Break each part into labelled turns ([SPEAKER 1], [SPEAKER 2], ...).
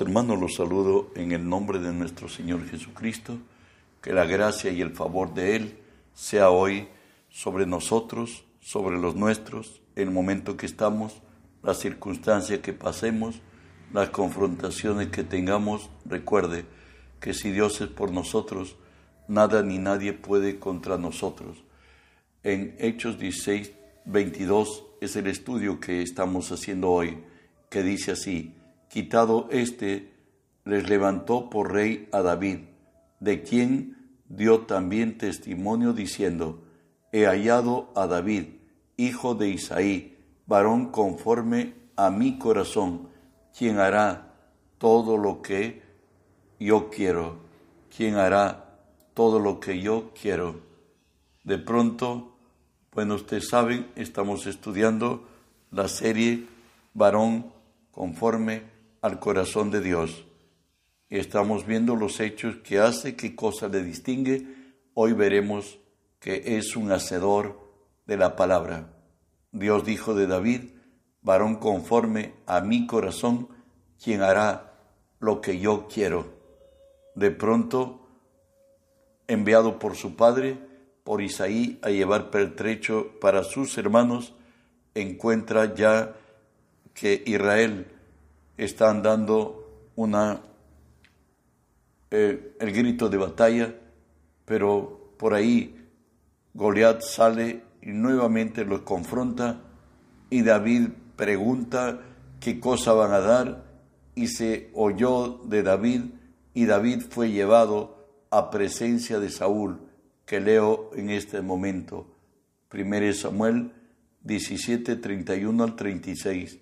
[SPEAKER 1] Hermanos, los saludo en el nombre de nuestro Señor Jesucristo. Que la gracia y el favor de Él sea hoy sobre nosotros, sobre los nuestros, el momento que estamos, las circunstancias que pasemos, las confrontaciones que tengamos. Recuerde que si Dios es por nosotros, nada ni nadie puede contra nosotros. En Hechos 16, 22 es el estudio que estamos haciendo hoy, que dice así, quitado éste, les levantó por rey a David, de quien dio también testimonio diciendo, he hallado a David, hijo de Isaí, varón conforme a mi corazón, quien hará todo lo que yo quiero, quien hará todo lo que yo quiero. De pronto, bueno, ustedes saben, estamos estudiando la serie Varón conforme al corazón de Dios. Y estamos viendo los hechos que hace, qué cosa le distingue. Hoy veremos que es un hacedor de la palabra. Dios dijo de David, varón conforme a mi corazón, quien hará lo que yo quiero. De pronto, enviado por su padre, por Isaí, a llevar pertrecho para sus hermanos, encuentra ya que Israel están dando una, eh, el grito de batalla, pero por ahí Goliat sale y nuevamente los confronta y David pregunta qué cosa van a dar y se oyó de David y David fue llevado a presencia de Saúl, que leo en este momento. 1 Samuel 17, 31 al 36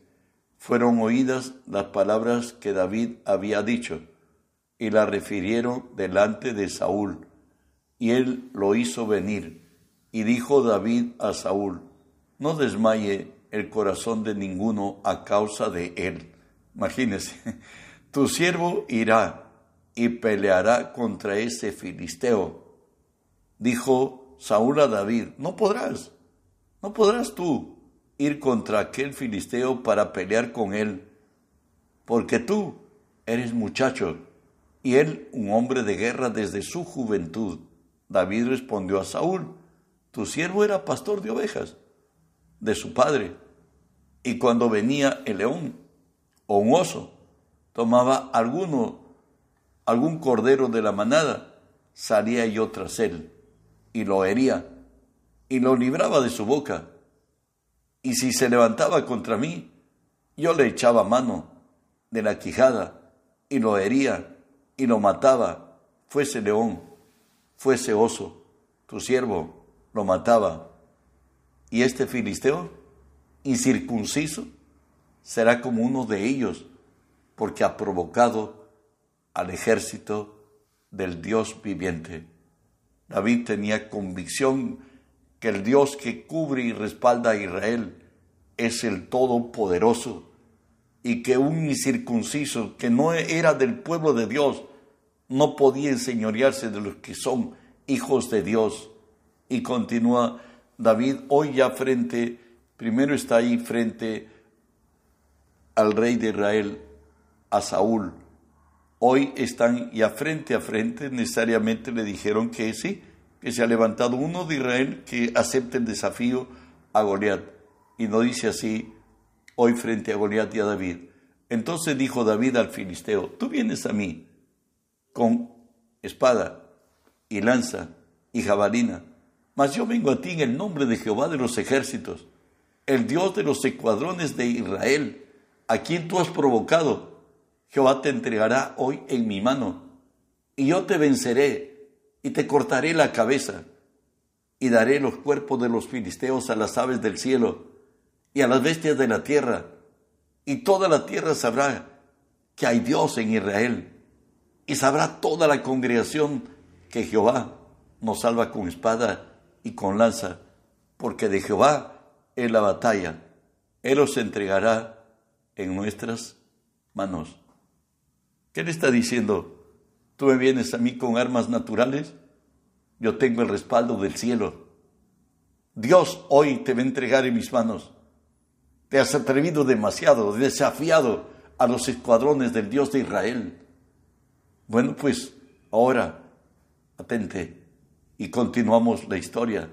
[SPEAKER 1] fueron oídas las palabras que David había dicho y las refirieron delante de Saúl. Y él lo hizo venir. Y dijo David a Saúl, no desmaye el corazón de ninguno a causa de él. Imagínese, tu siervo irá y peleará contra ese filisteo. Dijo Saúl a David, no podrás, no podrás tú ir contra aquel filisteo para pelear con él, porque tú eres muchacho y él un hombre de guerra desde su juventud. David respondió a Saúl, tu siervo era pastor de ovejas de su padre, y cuando venía el león o un oso, tomaba alguno, algún cordero de la manada, salía yo tras él, y lo hería, y lo libraba de su boca, y si se levantaba contra mí, yo le echaba mano de la quijada y lo hería y lo mataba, fuese león, fuese oso, tu siervo lo mataba. Y este filisteo, incircunciso, será como uno de ellos, porque ha provocado al ejército del Dios viviente. David tenía convicción que el Dios que cubre y respalda a Israel es el Todopoderoso y que un incircunciso que no era del pueblo de Dios no podía enseñorearse de los que son hijos de Dios. Y continúa David hoy ya frente, primero está ahí frente al rey de Israel, a Saúl. Hoy están ya frente a frente, necesariamente le dijeron que sí, que se ha levantado uno de Israel que acepte el desafío a Goliat. Y no dice así hoy frente a Goliat y a David. Entonces dijo David al filisteo, tú vienes a mí con espada y lanza y jabalina, mas yo vengo a ti en el nombre de Jehová de los ejércitos, el Dios de los escuadrones de Israel, a quien tú has provocado. Jehová te entregará hoy en mi mano, y yo te venceré y te cortaré la cabeza y daré los cuerpos de los filisteos a las aves del cielo y a las bestias de la tierra, y toda la tierra sabrá que hay Dios en Israel, y sabrá toda la congregación que Jehová nos salva con espada y con lanza, porque de Jehová es la batalla, Él os entregará en nuestras manos. ¿Qué le está diciendo Tú me vienes a mí con armas naturales, yo tengo el respaldo del cielo. Dios hoy te va a entregar en mis manos. Te has atrevido demasiado, desafiado a los escuadrones del Dios de Israel. Bueno, pues ahora, atente, y continuamos la historia.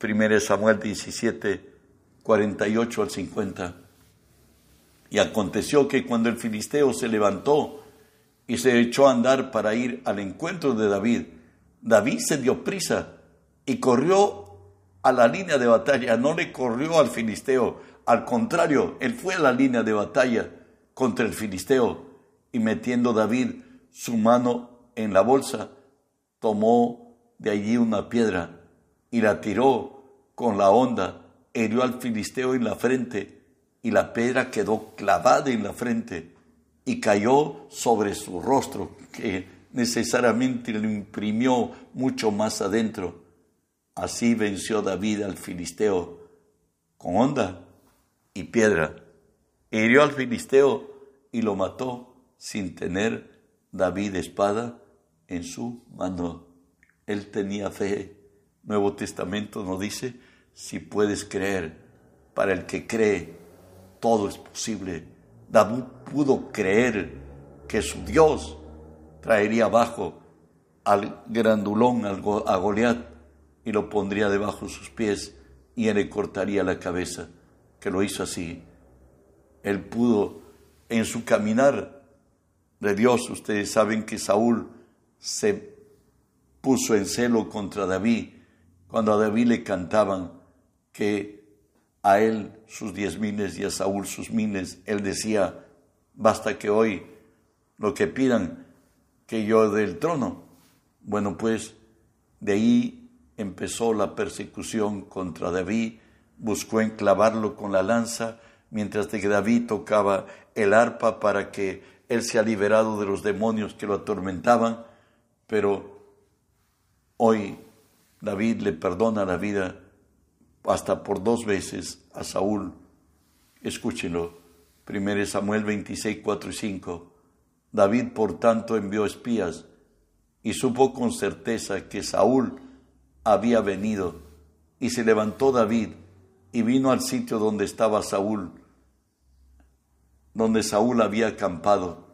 [SPEAKER 1] 1 Samuel 17, 48 al 50. Y aconteció que cuando el filisteo se levantó y se echó a andar para ir al encuentro de David, David se dio prisa y corrió a la línea de batalla, no le corrió al filisteo, al contrario, él fue a la línea de batalla contra el filisteo y metiendo David su mano en la bolsa, tomó de allí una piedra y la tiró con la honda, hirió al filisteo en la frente y la piedra quedó clavada en la frente y cayó sobre su rostro, que necesariamente le imprimió mucho más adentro. Así venció David al filisteo con honda y piedra. Hirió al filisteo y lo mató sin tener David espada en su mano. Él tenía fe. Nuevo Testamento nos dice, si puedes creer, para el que cree, todo es posible. David pudo creer que su Dios traería abajo al grandulón, a Goliat, y lo pondría debajo de sus pies y él le cortaría la cabeza, que lo hizo así. Él pudo en su caminar de Dios, ustedes saben que Saúl se puso en celo contra David cuando a David le cantaban que a él sus diez miles y a Saúl sus miles, él decía, basta que hoy lo que pidan que yo dé el trono. Bueno, pues de ahí empezó la persecución contra David, buscó enclavarlo con la lanza, mientras que David tocaba el arpa para que él sea liberado de los demonios que lo atormentaban, pero hoy David le perdona la vida hasta por dos veces a Saúl. Escúchenlo. 1 Samuel 26, 4 y 5. David, por tanto, envió espías y supo con certeza que Saúl había venido. Y se levantó David y vino al sitio donde estaba Saúl donde Saúl había acampado,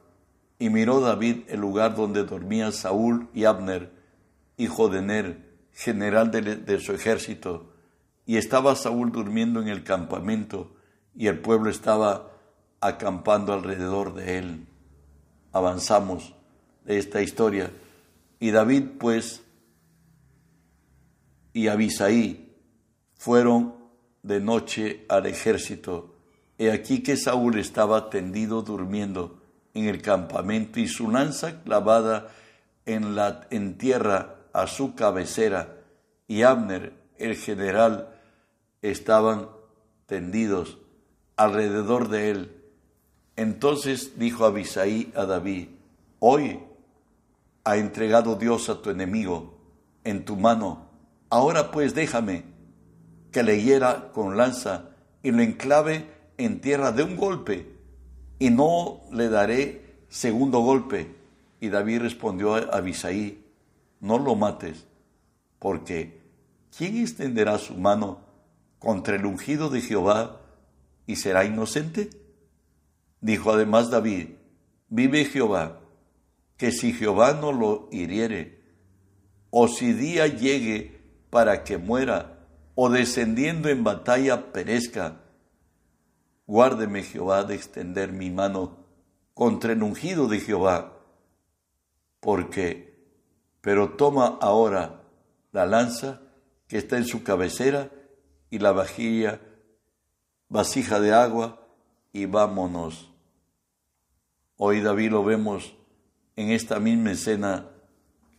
[SPEAKER 1] y miró David el lugar donde dormían Saúl y Abner, hijo de Ner, general de, su ejército, y estaba Saúl durmiendo en el campamento, y el pueblo estaba acampando alrededor de él. Avanzamos de esta historia. Y David, pues, y Abisaí fueron de noche al ejército He aquí que Saúl estaba tendido durmiendo en el campamento y su lanza clavada en, la, en tierra a su cabecera y Abner, el general, estaban tendidos alrededor de él. Entonces dijo Abisaí a David, hoy ha entregado Dios a tu enemigo en tu mano, ahora pues déjame que le hiera con lanza y lo enclave en tierra de un golpe y no le daré segundo golpe. Y David respondió a Abisaí, no lo mates, porque ¿quién extenderá su mano contra el ungido de Jehová y será inocente? Dijo además David, vive Jehová, que si Jehová no lo hiriere, o si día llegue para que muera, o descendiendo en batalla perezca, Guárdeme Jehová de extender mi mano contra el ungido de Jehová, porque, pero toma ahora la lanza que está en su cabecera y la vajilla, vasija de agua, y vámonos. Hoy David lo vemos en esta misma escena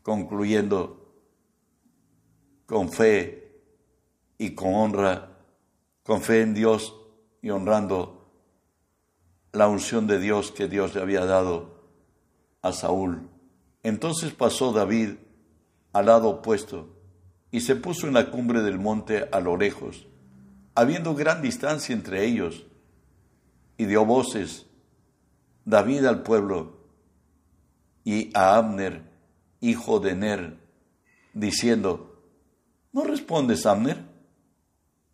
[SPEAKER 1] concluyendo con fe y con honra, con fe en Dios y honrando la unción de Dios que Dios le había dado a Saúl. Entonces pasó David al lado opuesto y se puso en la cumbre del monte a lo lejos, habiendo gran distancia entre ellos, y dio voces David al pueblo y a Abner, hijo de Ner, diciendo, ¿no respondes, Abner?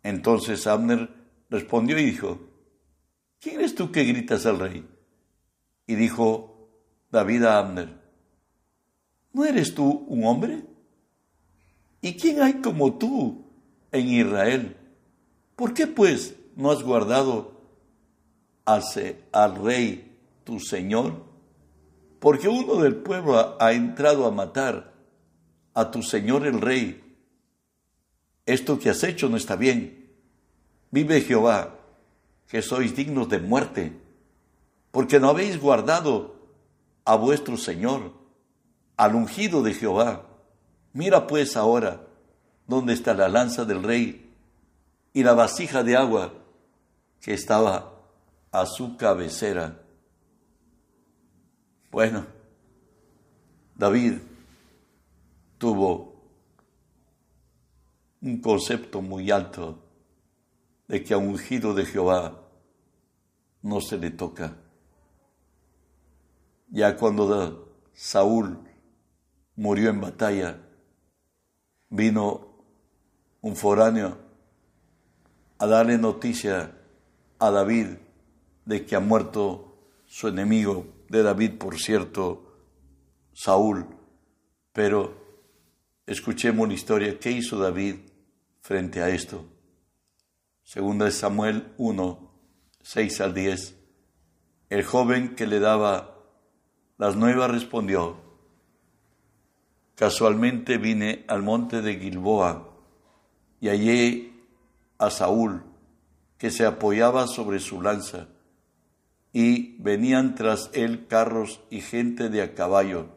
[SPEAKER 1] Entonces Abner respondió y dijo, ¿quién eres tú que gritas al rey? Y dijo David a Abner, ¿no eres tú un hombre? ¿Y quién hay como tú en Israel? ¿Por qué pues no has guardado al rey tu señor? Porque uno del pueblo ha entrado a matar a tu señor el rey. Esto que has hecho no está bien. Vive Jehová, que sois dignos de muerte, porque no habéis guardado a vuestro Señor, al ungido de Jehová. Mira pues ahora dónde está la lanza del rey y la vasija de agua que estaba a su cabecera. Bueno, David tuvo un concepto muy alto de que a ungido de Jehová no se le toca. Ya cuando Saúl murió en batalla, vino un foráneo a darle noticia a David de que ha muerto su enemigo de David, por cierto, Saúl. Pero escuchemos la historia. ¿Qué hizo David frente a esto? Segunda de Samuel 1, 6 al 10. El joven que le daba las nuevas respondió, casualmente vine al monte de Gilboa y hallé a Saúl que se apoyaba sobre su lanza y venían tras él carros y gente de a caballo.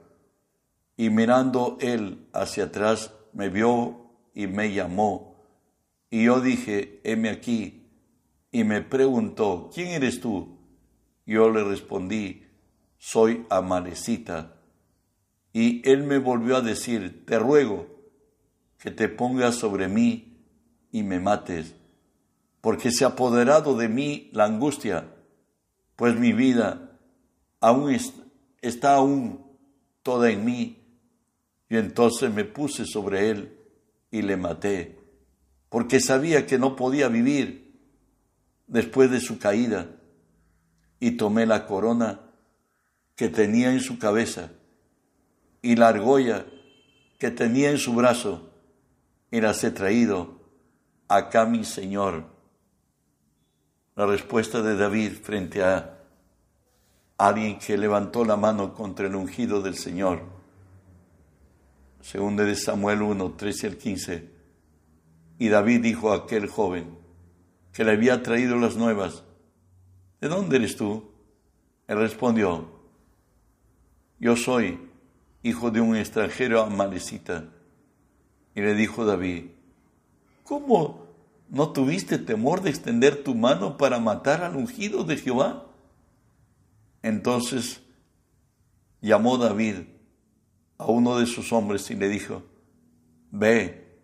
[SPEAKER 1] Y mirando él hacia atrás, me vio y me llamó. Y yo dije, heme aquí. Y me preguntó, ¿quién eres tú? Yo le respondí, soy Amalecita. Y él me volvió a decir, te ruego que te pongas sobre mí y me mates, porque se ha apoderado de mí la angustia pues mi vida aún está aún toda en mí. Y entonces me puse sobre él y le maté, porque sabía que no podía vivir después de su caída. Y tomé la corona que tenía en su cabeza y la argolla que tenía en su brazo he traído acá mi Señor la respuesta de David frente a alguien que levantó la mano contra el ungido del Señor. Según de Samuel 1, 13 al 15. Y David dijo a aquel joven que le había traído las nuevas, ¿de dónde eres tú? Él respondió, yo soy hijo de un extranjero amalecita. Y le dijo David, ¿cómo ¿No tuviste temor de extender tu mano para matar al ungido de Jehová? Entonces llamó David a uno de sus hombres y le dijo, ve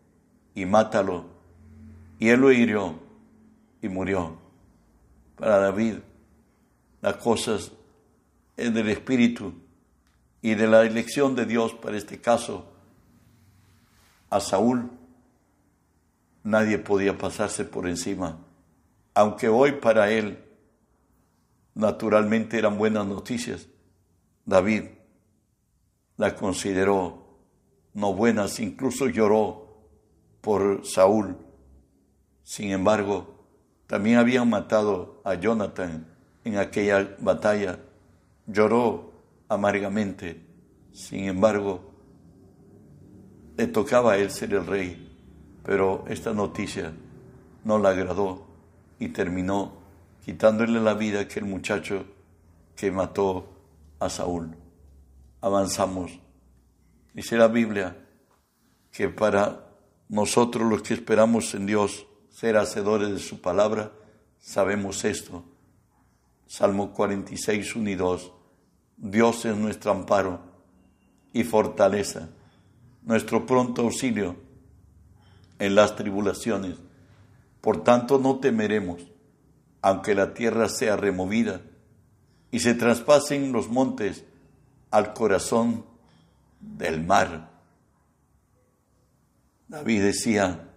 [SPEAKER 1] y mátalo. Y él lo hirió y murió. Para David, las cosas del Espíritu y de la elección de Dios para este caso a Saúl nadie podía pasarse por encima, aunque hoy para él naturalmente eran buenas noticias. David la consideró no buenas, incluso lloró por Saúl. Sin embargo, también habían matado a Jonathan en aquella batalla. Lloró amargamente. Sin embargo, le tocaba a él ser el rey pero esta noticia no le agradó y terminó quitándole la vida a aquel muchacho que mató a Saúl. Avanzamos. Dice la Biblia que para nosotros los que esperamos en Dios ser hacedores de su palabra, sabemos esto. Salmo 46, 1 y 2. Dios es nuestro amparo y fortaleza, nuestro pronto auxilio en las tribulaciones. Por tanto no temeremos, aunque la tierra sea removida y se traspasen los montes al corazón del mar. David decía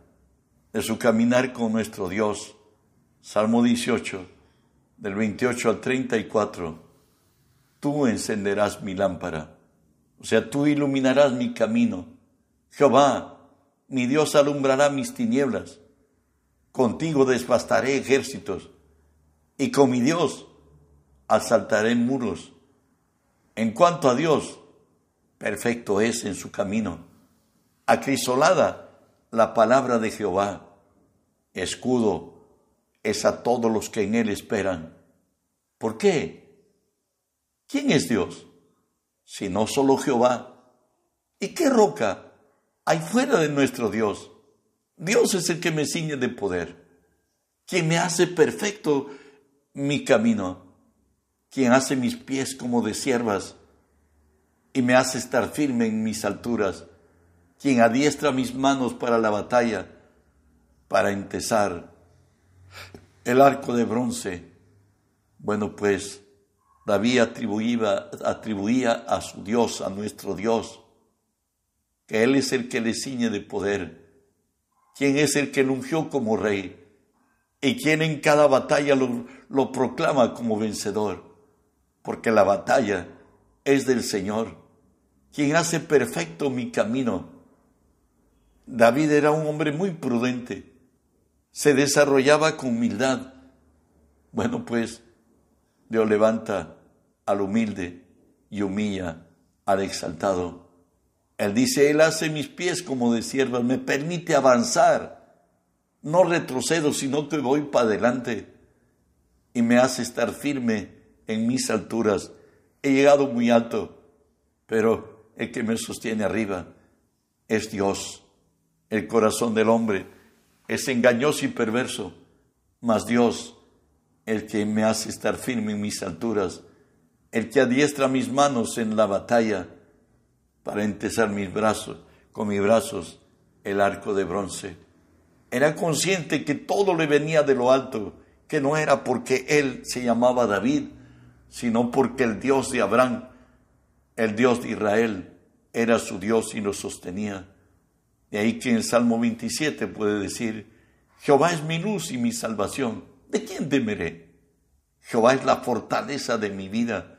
[SPEAKER 1] de su caminar con nuestro Dios, Salmo 18, del 28 al 34, tú encenderás mi lámpara. O sea, tú iluminarás mi camino. Jehová, mi Dios alumbrará mis tinieblas. Contigo desbastaré ejércitos. Y con mi Dios asaltaré muros. En cuanto a Dios, perfecto es en su camino. Acrisolada la palabra de Jehová. Escudo es a todos los que en él esperan. ¿Por qué? ¿Quién es Dios? sino solo Jehová. ¿Y qué roca hay fuera de nuestro Dios? Dios es el que me ciñe de poder, quien me hace perfecto mi camino, quien hace mis pies como de siervas y me hace estar firme en mis alturas, quien adiestra mis manos para la batalla, para entesar el arco de bronce. Bueno, pues David atribuía, a su Dios, a nuestro Dios, que Él es el que le ciñe de poder, quien es el que lo ungió como rey y quien en cada batalla lo, lo proclama como vencedor, porque la batalla es del Señor, quien hace perfecto mi camino. David era un hombre muy prudente, se desarrollaba con humildad. Bueno, pues Dios levanta al humilde y humilla al exaltado. Él dice, Él hace mis pies como de siervas, me permite avanzar. No retrocedo, sino que voy para adelante y me hace estar firme en mis alturas. He llegado muy alto, pero el que me sostiene arriba es Dios. El corazón del hombre es engañoso y perverso, mas Dios, el que me hace estar firme en mis alturas, el que adiestra mis manos en la batalla para entesar mis brazos, con mis brazos el arco de bronce. Era consciente que todo le venía de lo alto, que no era porque él se llamaba David, sino porque el Dios de Abraham, el Dios de Israel, era su Dios y lo sostenía. De ahí que en Salmo 27 puede decir, Jehová es mi luz y mi salvación, ¿de quién temeré? Jehová es la fortaleza de mi vida,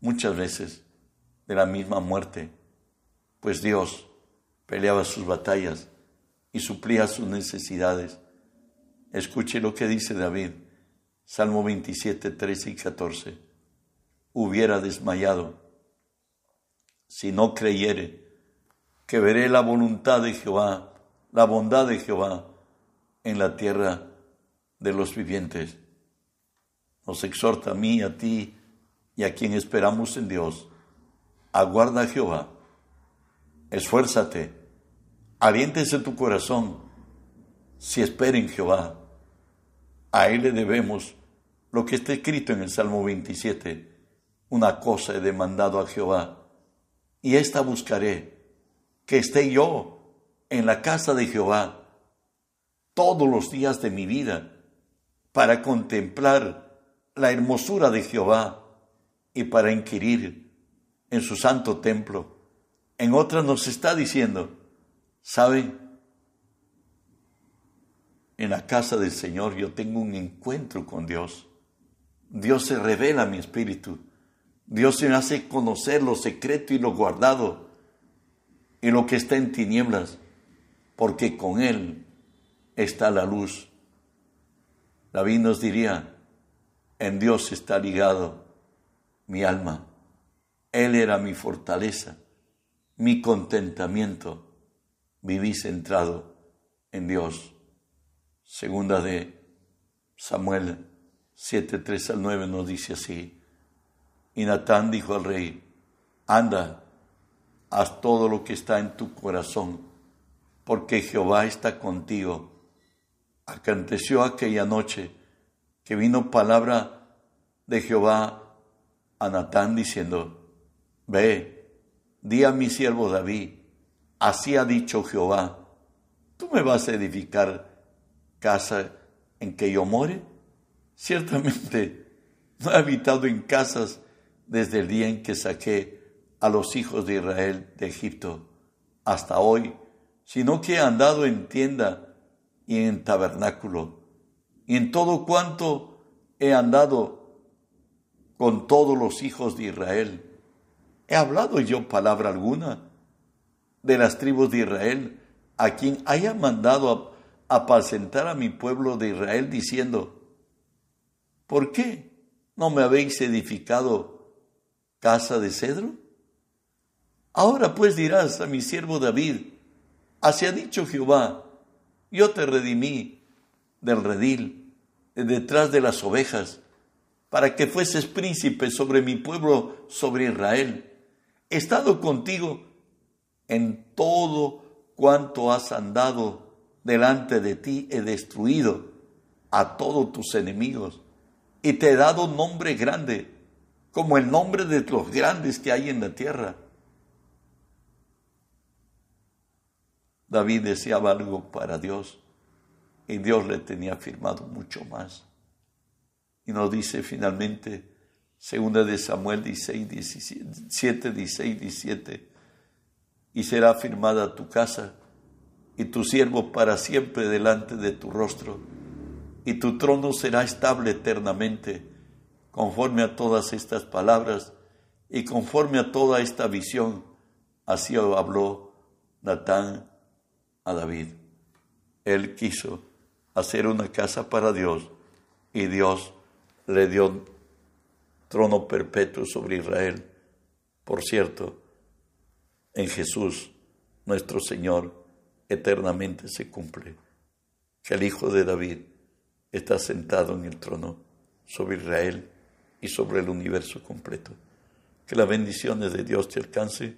[SPEAKER 1] muchas veces de la misma muerte, pues Dios peleaba sus batallas y suplía sus necesidades. Escuche lo que dice David, Salmo 27, 13 y 14. Hubiera desmayado si no creyere que veré la voluntad de Jehová, la bondad de Jehová en la tierra de los vivientes. Nos exhorta a mí, a ti, y a quien esperamos en Dios, aguarda a Jehová, esfuérzate, aliéntese tu corazón, si espera en Jehová. A Él le debemos lo que está escrito en el Salmo 27, una cosa he demandado a Jehová, y esta buscaré, que esté yo en la casa de Jehová todos los días de mi vida, para contemplar la hermosura de Jehová y para inquirir en su santo templo. En otras nos está diciendo, ¿saben? En la casa del Señor yo tengo un encuentro con Dios. Dios se revela a mi espíritu. Dios se me hace conocer lo secreto y lo guardado y lo que está en tinieblas, porque con Él está la luz. David nos diría, en Dios está ligado mi alma. Él era mi fortaleza, mi contentamiento. Viví centrado en Dios. Segunda de Samuel 7, 3 al 9 nos dice así. Y Natán dijo al rey, anda, haz todo lo que está en tu corazón, porque Jehová está contigo. Acanteció aquella noche que vino palabra de Jehová a Natán diciendo, Ve, di a mi siervo David, así ha dicho Jehová, ¿tú me vas a edificar casa en que yo more? Ciertamente no he habitado en casas desde el día en que saqué a los hijos de Israel de Egipto hasta hoy, sino que he andado en tienda y en tabernáculo, y en todo cuanto he andado con todos los hijos de Israel. ¿He hablado yo palabra alguna de las tribus de Israel a quien haya mandado apacentar a mi pueblo de Israel diciendo, ¿por qué no me habéis edificado casa de cedro? Ahora pues dirás a mi siervo David, así ha dicho Jehová, yo te redimí del redil, de detrás de las ovejas, para que fueses príncipe sobre mi pueblo, sobre Israel. He estado contigo en todo cuanto has andado delante de ti, he destruido a todos tus enemigos y te he dado nombre grande, como el nombre de los grandes que hay en la tierra David deseaba algo para Dios y Dios le tenía firmado mucho más. Y nos dice finalmente, segunda de Samuel 16, 17, 16, 17, y será firmada tu casa y tu siervo para siempre delante de tu rostro, y tu trono será estable eternamente, conforme a todas estas palabras y conforme a toda esta visión. Así habló Natán a David. Él quiso hacer una casa para Dios y Dios le dio trono perpetuo sobre Israel. Por cierto, en Jesús, nuestro Señor, eternamente se cumple que el Hijo de David está sentado en el trono sobre Israel y sobre el universo completo. Que las bendiciones de Dios te alcance.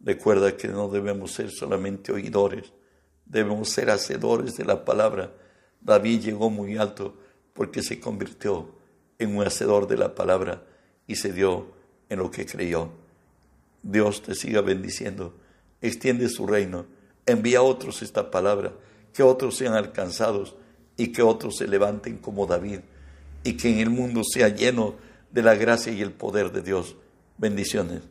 [SPEAKER 1] Recuerda que no debemos ser solamente oidores, debemos ser hacedores de la palabra. David llegó muy alto porque se convirtió en un hacedor de la palabra y se dio en lo que creyó. Dios te siga bendiciendo, extiende su reino, envía a otros esta palabra, que otros sean alcanzados y que otros se levanten como David y que en el mundo sea lleno de la gracia y el poder de Dios. Bendiciones.